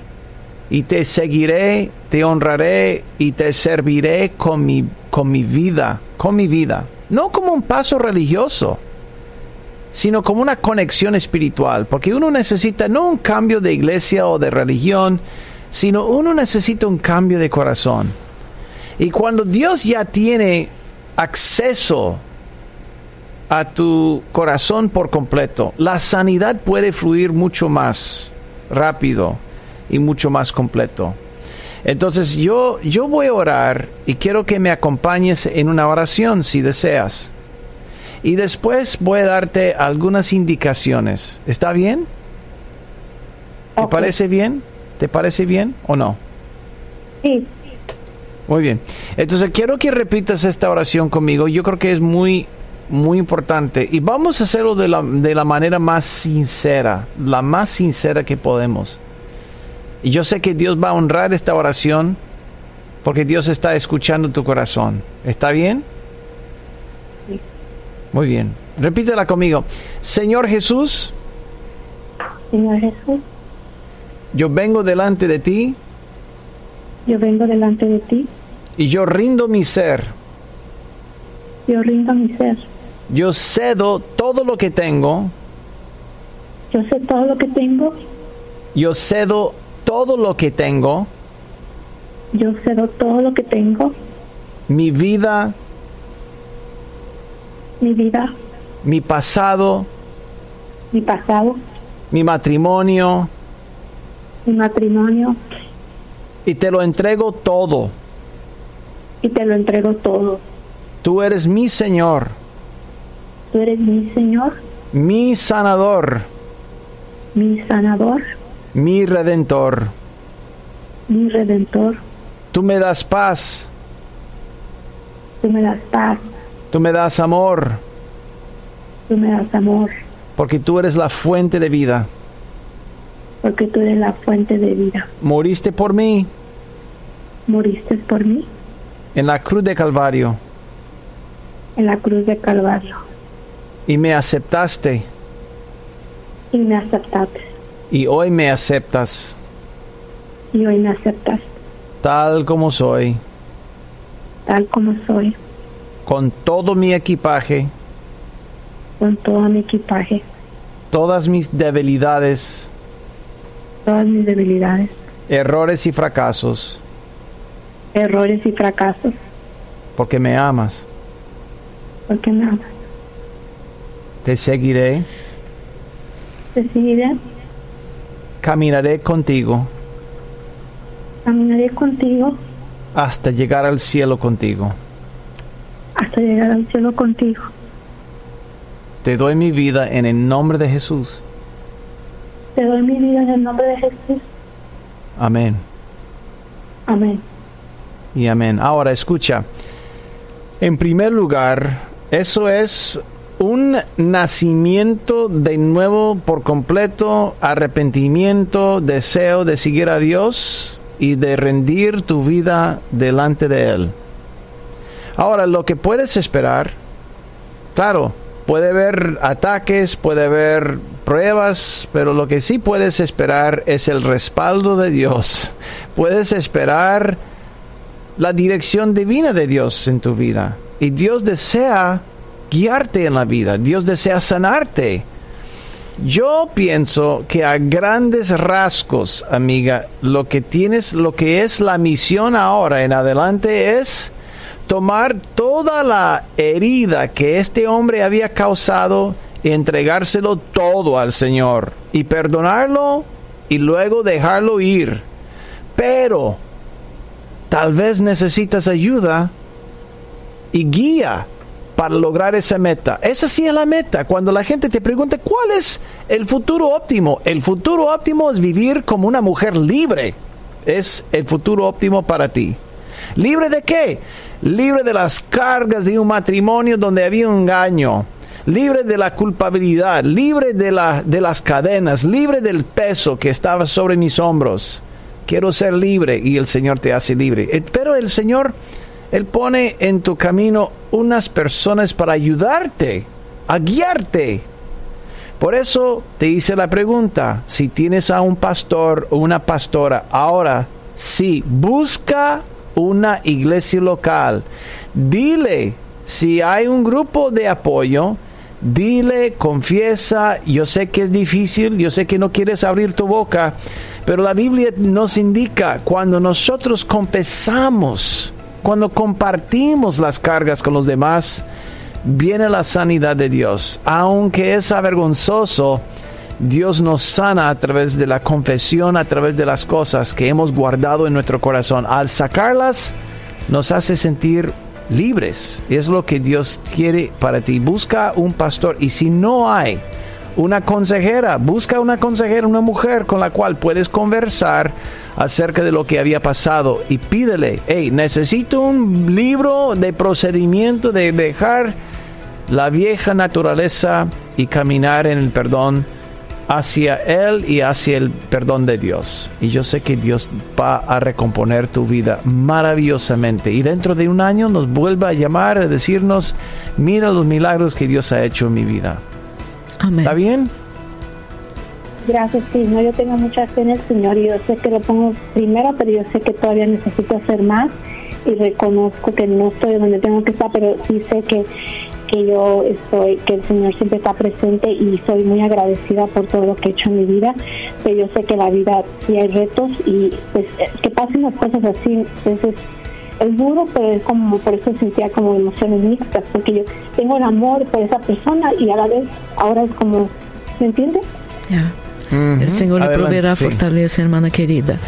y te seguiré, te honraré y te serviré con mi, con mi vida, con mi vida. No como un paso religioso, sino como una conexión espiritual, porque uno necesita no un cambio de iglesia o de religión, sino uno necesita un cambio de corazón. Y cuando Dios ya tiene acceso a tu corazón por completo, la sanidad puede fluir mucho más rápido y mucho más completo. Entonces yo, yo voy a orar y quiero que me acompañes en una oración si deseas. Y después voy a darte algunas indicaciones. ¿Está bien? ¿Te parece bien? ¿Te parece bien o no? Sí, Muy bien. Entonces quiero que repitas esta oración conmigo. Yo creo que es muy, muy importante. Y vamos a hacerlo de la, de la manera más sincera, la más sincera que podemos. Y yo sé que Dios va a honrar esta oración porque Dios está escuchando tu corazón. ¿Está bien? Sí. Muy bien. Repítela conmigo. Señor Jesús, Señor Jesús, yo vengo delante de ti yo vengo delante de ti, y yo rindo mi ser. yo rindo mi ser, Yo cedo todo lo que tengo. yo sé todo lo que tengo, Yo cedo todo lo que tengo, yo cedo todo lo que tengo, mi vida, mi vida, mi pasado, mi pasado, mi matrimonio, mi matrimonio, y te lo entrego todo. y te lo entrego todo. Tú eres mi Señor, Tú eres mi Señor, mi sanador, mi sanador, mi redentor. mi redentor. Tú me das paz, Tú me das paz, tú me das amor, tú me das amor, porque tú eres la fuente de vida. Porque tú eres la fuente de vida. Moriste por mí. Moriste por mí. En la cruz de Calvario. En la cruz de Calvario. Y me aceptaste. Y me aceptaste. y hoy me aceptas. Y hoy me aceptas. Tal como soy, tal como soy, con todo mi equipaje, con todo mi equipaje, todas mis debilidades, todas mis debilidades, errores y fracasos, errores y fracasos, porque me amas. porque me amas. Te seguiré, Te seguiré, caminaré contigo caminaré contigo hasta llegar al cielo contigo. hasta llegar al cielo contigo. Te doy mi vida en el nombre de Jesús. Te doy mi vida en el nombre de Jesús. Amén Amén. y amén. Ahora escucha, en primer lugar, eso es un nacimiento de nuevo por completo, arrepentimiento, deseo de seguir a Dios y de rendir tu vida delante de Él. Ahora, lo que puedes esperar, claro, puede haber ataques, puede haber pruebas, pero lo que sí puedes esperar es el respaldo de Dios. Puedes esperar la dirección divina de Dios en tu vida. Y Dios desea guiarte en la vida, Dios desea sanarte. Yo pienso que a grandes rasgos, amiga, lo que tienes, lo que es la misión ahora en adelante es tomar toda la herida que este hombre había causado y entregárselo todo al Señor y perdonarlo y luego dejarlo ir. Pero tal vez necesitas ayuda y guía para lograr esa meta. Esa sí es la meta. Cuando la gente te pregunta cuál es el futuro óptimo, el futuro óptimo es vivir como una mujer libre. Es el futuro óptimo para ti. ¿Libre de qué? Libre de las cargas de un matrimonio donde había un engaño. Libre de la culpabilidad, libre de, de las cadenas, libre del peso que estaba sobre mis hombros. Quiero ser libre y el Señor te hace libre. Eh, pero el Señor él pone en tu camino unas personas para ayudarte, a guiarte. Por eso te hice la pregunta, si tienes a un pastor o una pastora, ahora sí, busca una iglesia local. Dile si hay un grupo de apoyo, dile, confiesa, yo sé que es difícil, yo sé que no quieres abrir tu boca, pero la Biblia nos indica cuando nosotros confesamos cuando compartimos las cargas con los demás, viene la sanidad de Dios. Aunque es avergonzoso, Dios nos sana a través de la confesión, a través de las cosas que hemos guardado en nuestro corazón. Al sacarlas, nos hace sentir libres. Es lo que Dios quiere para ti. Busca un pastor y si no hay una consejera, busca una consejera, una mujer con la cual puedes conversar acerca de lo que había pasado y pídele, hey, necesito un libro de procedimiento de dejar la vieja naturaleza y caminar en el perdón hacia Él y hacia el perdón de Dios. Y yo sé que Dios va a recomponer tu vida maravillosamente. Y dentro de un año nos vuelva a llamar a decirnos, mira los milagros que Dios ha hecho en mi vida. Amén. ¿Está bien? Gracias, sí, no, yo tengo mucha fe en el Señor y yo sé que lo pongo primero, pero yo sé que todavía necesito hacer más y reconozco que no estoy donde tengo que estar, pero sí sé que, que yo estoy, que el Señor siempre está presente y soy muy agradecida por todo lo que he hecho en mi vida, pero yo sé que la vida sí hay retos y pues eh, que pasen las cosas así, entonces es duro, pero es como, por eso sentía como emociones mixtas, porque yo tengo el amor por esa persona y a la vez ahora es como, ¿me entiendes? Ya. El Señor le proveerá fortaleza, hermana querida.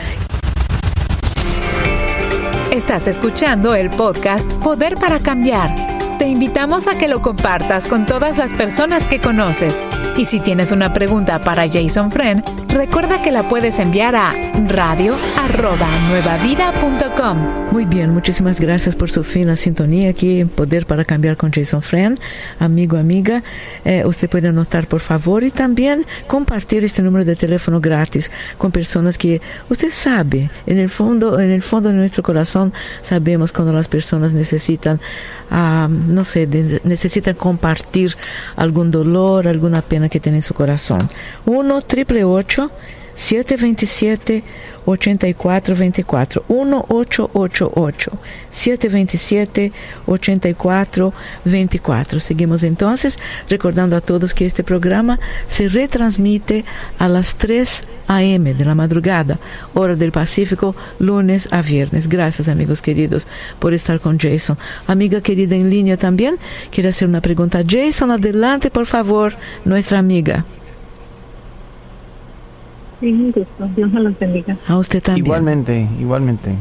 Estás escuchando el podcast Poder para Cambiar. Te invitamos a que lo compartas con todas las personas que conoces. Y si tienes una pregunta para Jason Friend, recuerda que la puedes enviar a radio@nuevavida.com. Muy bien, muchísimas gracias por su fina sintonía aquí en Poder para Cambiar con Jason Friend. Amigo, amiga, eh, usted puede anotar por favor y también compartir este número de teléfono gratis con personas que usted sabe, en el fondo, en el fondo de nuestro corazón sabemos cuando las personas necesitan, uh, no sé, necesitan compartir algún dolor, alguna pena que tiene en su corazón. 1 triple 727 8424 1888 727 8424 Seguimos entonces recordando a todos que este programa se retransmite a las 3 a.m. de la madrugada, hora del Pacífico, lunes a viernes. Gracias amigos queridos por estar con Jason. Amiga querida en línea también, quiere hacer una pregunta. Jason, adelante por favor, nuestra amiga. Sí, un gusto. Dios me lo bendiga. A usted también. Igualmente, igualmente.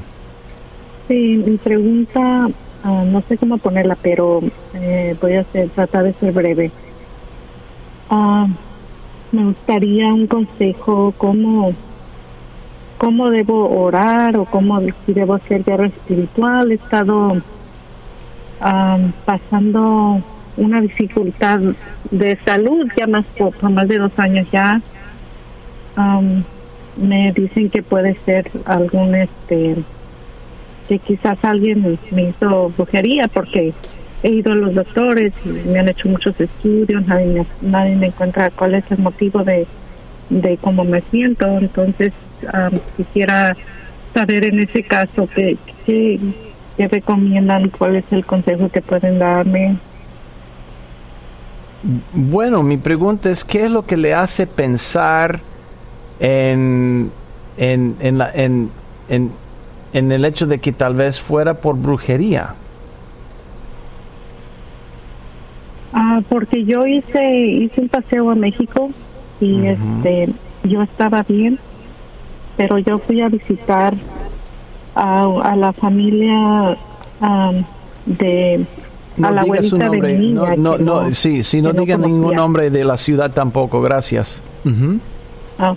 Sí, mi pregunta, ah, no sé cómo ponerla, pero eh, voy a hacer, tratar de ser breve. Ah, me gustaría un consejo, cómo, cómo debo orar o cómo si debo hacer guerra espiritual. He estado ah, pasando una dificultad de salud ya más por más de dos años ya me dicen que puede ser algún este que quizás alguien me hizo brujería porque he ido a los doctores y me han hecho muchos estudios nadie me, nadie me encuentra cuál es el motivo de de cómo me siento. Entonces quisiera saber en ese caso qué, qué, recomiendan cuál es el consejo que pueden darme. Bueno, mi pregunta es, ¿qué es lo que le hace pensar en, en, en, la, en, en, en el hecho de que tal vez fuera por brujería? Ah, porque yo hice hice un paseo a México y este yo estaba bien, pero yo fui a visitar a, a la familia am, de No a la diga su abuelita de nombre. mi niña. no, no, no, sí, sí, no diga ningún nombre de la ciudad tampoco, gracias. Ujú. Ah.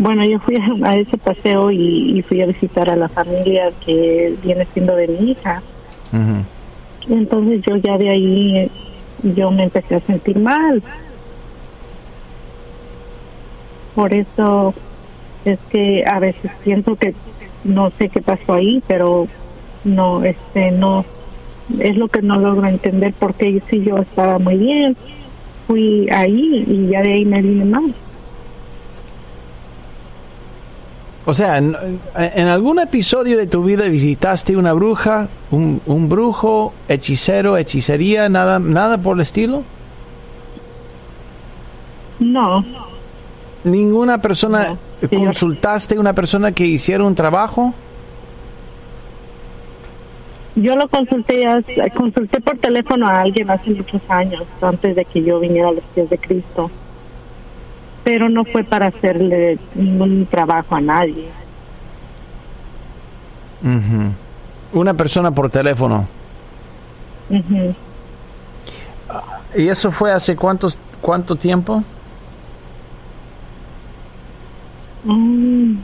Bueno, yo fui a, ese paseo y, y fui a visitar a la familia que viene siendo de mi hija. Ujú. Entonces yo ya de ahí yo me empecé a sentir mal. Por eso es que a veces siento que no sé qué pasó ahí, pero no, este, no, es lo que no logro entender porque si yo estaba muy bien, fui ahí y ya de ahí me vine mal. O sea, en, en algún episodio de tu vida visitaste una bruja, un, un brujo, hechicero, hechicería, nada, nada por el estilo. No, Ninguna persona No, consultaste una persona que hiciera un trabajo. yo lo consulté, consulté por teléfono a alguien hace muchos años, antes de que yo viniera a los pies de Cristo. Pero no fue para hacerle ningún trabajo a nadie. Ujú. Una persona por teléfono. Ujú. ¿Y eso fue hace cuántos, cuánto tiempo? Mm.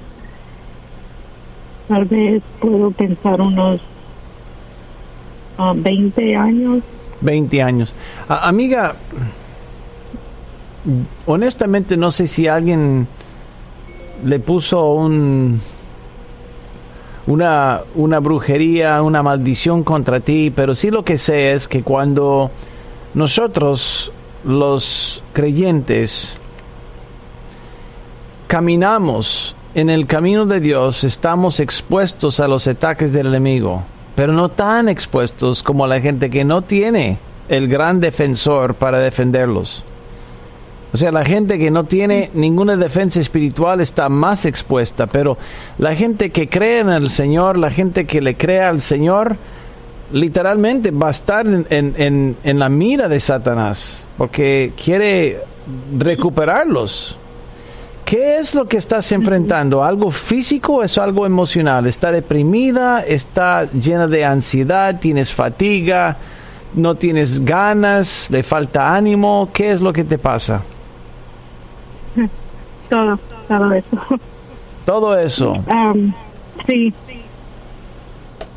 Tal vez puedo pensar unos ah, 20 años. 20 años. Amiga, honestamente no sé si alguien le puso un una, una brujería, una maldición contra ti, pero sí lo que sé es que cuando nosotros, los creyentes, caminamos en el camino de Dios, estamos expuestos a los ataques del enemigo, pero no tan expuestos como la gente que no tiene el gran defensor para defenderlos. O sea, la gente que no tiene ninguna defensa espiritual está más expuesta, pero la gente que cree en el Señor, la gente que le cree al Señor, literalmente va a estar en, en- en- la mira de Satanás, porque quiere recuperarlos. ¿Qué es lo que estás enfrentando? ¿Algo físico o es algo emocional? ¿Está deprimida? ¿Está llena de ansiedad? ¿Tienes fatiga? ¿No tienes ganas? ¿Le falta ánimo? ¿Qué es lo que te pasa? Todo, todo eso. Todo eso. Sí,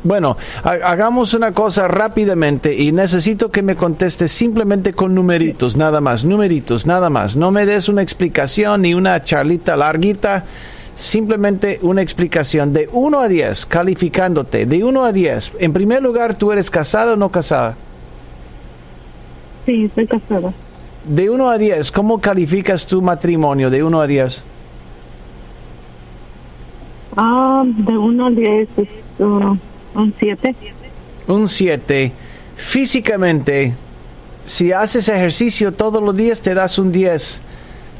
Bueno, ha- hagamos una cosa rápidamente y necesito que me contestes simplemente con numeritos, nada más, numeritos, nada más. No me des una explicación ni una charlita larguita, simplemente una explicación de 1 a 10, calificándote, de 1 a 10. En primer lugar, ¿tú eres casada o no casada? sí, estoy casada. De 1 a 10, ¿cómo calificas tu matrimonio de 1 a 10? Ah, de 1 al 10 es uh, un 7. Un 7. Físicamente, si haces ejercicio todos los días, te das un 10.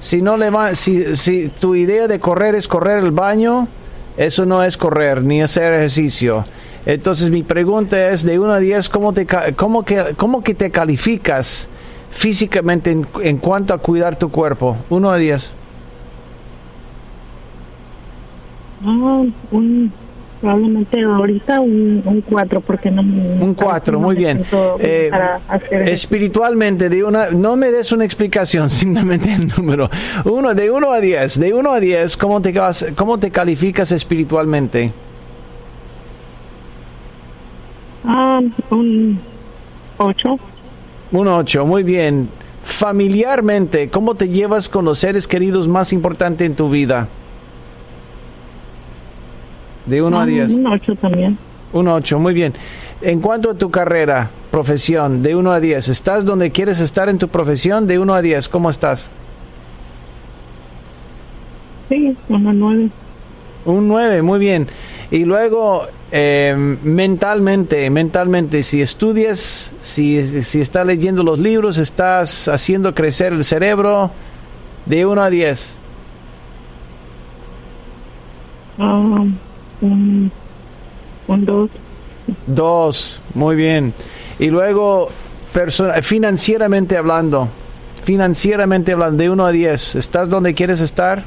Si, no le va- si, si tu idea de correr es correr el baño, eso no es correr ni hacer ejercicio. Entonces mi pregunta es, de 1 a 10, ¿cómo, te, cómo, que, cómo que te calificas físicamente en, en cuanto a cuidar tu cuerpo? 1 a 10. Ah, un, probablemente ahorita un, un 4 porque no me- Un 4, no muy me bien. Eh, espiritualmente, de una, no me des una explicación, *laughs* simplemente el número. Uno, de 1 a 10, de 1 a 10, ¿cómo te, ¿cómo te calificas espiritualmente? Ah, un 8. Un 8, muy bien. Familiarmente, ¿cómo te llevas con los seres queridos más importantes en tu vida? De 1 a 10. Un 8 también. Un 8, muy bien. En cuanto a tu carrera, profesión, de 1 a 10, ¿estás donde quieres estar en tu profesión? De 1 a 10, ¿cómo estás? Sí, una 9. Un 9, muy bien. Y luego, eh, mentalmente, mentalmente, si estudias, si, si estás leyendo los libros, estás haciendo crecer el cerebro de 1 a 10. Um, un, un dos. Dos, muy bien. Y luego, financieramente hablando, financieramente hablando, de 1 a 10, ¿estás donde quieres estar?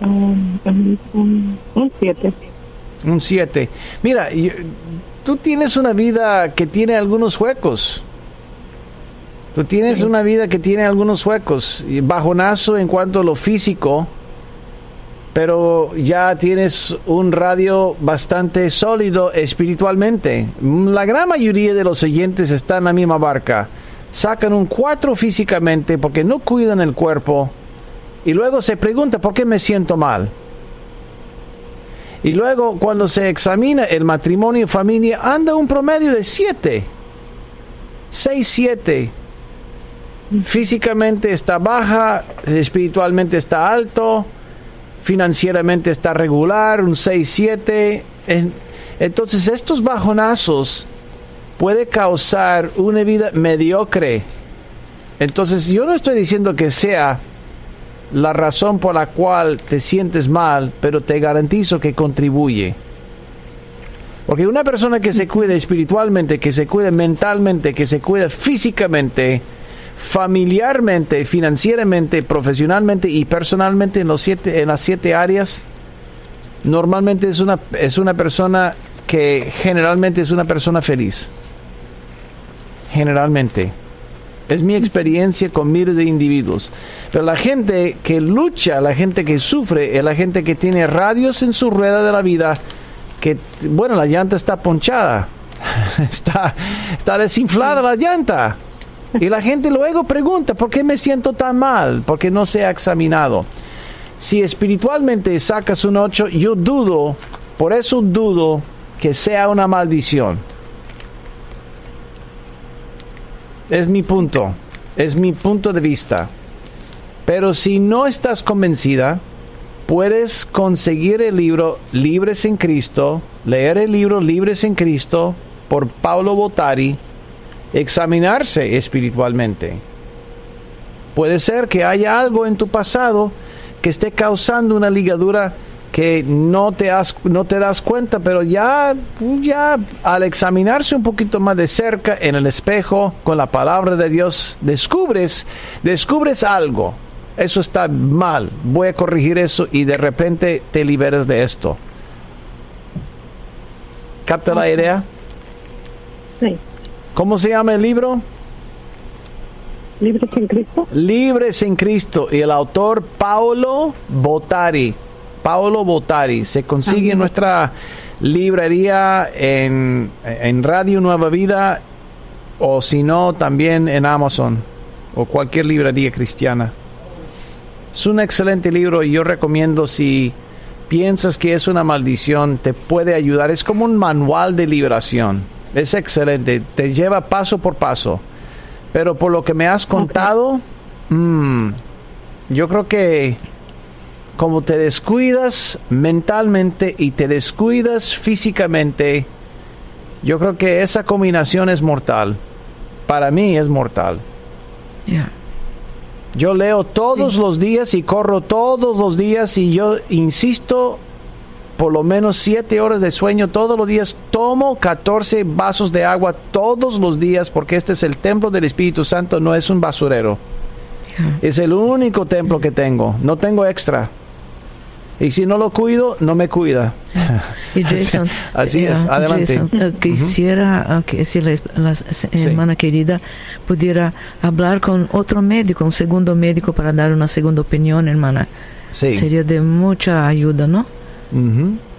Un, un, un siete. Un 7. Mira, tú tienes una vida que tiene algunos huecos. Tú tienes una vida que tiene algunos huecos. Bajonazo en cuanto a lo físico, pero ya tienes un radio bastante sólido espiritualmente. La gran mayoría de los oyentes están en la misma barca. Sacan un 4 físicamente porque no cuidan el cuerpo y luego se pregunta por qué me siento mal. Y luego cuando se examina el matrimonio y familia anda un promedio de 7. 6, 7. Físicamente está baja, espiritualmente está alto, financieramente está regular, un 6, 7. En- Entonces estos bajonazos puede causar una vida mediocre. Entonces yo no estoy diciendo que sea la razón por la cual te sientes mal, pero te garantizo que contribuye. Porque una persona que se cuida espiritualmente, que se cuida mentalmente, que se cuida físicamente, familiarmente, financieramente, profesionalmente y personalmente en, los siete, en las siete áreas, normalmente es una, es una persona que generalmente es una persona feliz. Generalmente. Es mi experiencia con miles de individuos. Pero la gente que lucha, la gente que sufre, es la gente que tiene radios en su rueda de la vida, que, bueno, la llanta está ponchada, *laughs* está, está desinflada la llanta. Y la gente luego pregunta, ¿por qué me siento tan mal? Porque no se ha examinado. Si espiritualmente sacas un 8, yo dudo, por eso dudo que sea una maldición. Es mi punto, es mi punto de vista. Pero si no estás convencida, puedes conseguir el libro Libres en Cristo, leer el libro Libres en Cristo por Paulo Botari, examinarse espiritualmente. Puede ser que haya algo en tu pasado que esté causando una ligadura que no te, has, no te das cuenta, pero ya, ya al examinarse un poquito más de cerca en el espejo con la palabra de Dios, descubres, descubres algo. Eso está mal, voy a corregir eso y de repente te liberas de esto. ¿Capta la idea? Sí. ¿Cómo se llama el libro? ¿Libres en Cristo? Libres en Cristo y el autor Paulo Botari. Paulo Botari se consigue en nuestra librería en, en Radio Nueva Vida o si no también en Amazon o cualquier librería cristiana. Es un excelente libro y yo recomiendo si piensas que es una maldición, te puede ayudar. Es como un manual de liberación. Es excelente, te lleva paso por paso. Pero por lo que me has contado, mm, yo creo que como te descuidas mentalmente y te descuidas físicamente, yo creo que esa combinación es mortal. Para mí es mortal. Yeah. Yo leo todos los días y corro todos los días y yo insisto por lo menos 7 horas de sueño todos los días. Tomo 14 vasos de agua todos los días porque este es el templo del Espíritu Santo, no es un basurero. Yeah. Es el único templo que tengo, no tengo extra. Y si no lo cuido, no me cuida. *laughs* Y Jason, *laughs* Así eh, es, adelante. Jason, eh, quisiera eh, que si la, la hermana querida pudiera hablar con otro médico, un segundo médico para dar una segunda opinión, hermana. Sí. Sería de mucha ayuda, ¿no?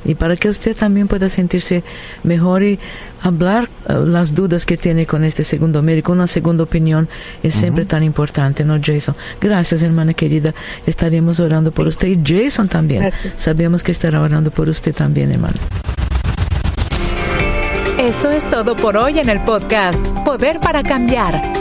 Y para que usted también pueda sentirse mejor y hablar eh, las dudas que tiene con este segundo médico, una segunda opinión es siempre tan importante, ¿no, Jason? Gracias, hermana querida. Estaremos orando por usted y Jason también. Gracias. Sabemos que estará orando por usted también, hermano. Esto es todo por hoy en el podcast Poder para Cambiar.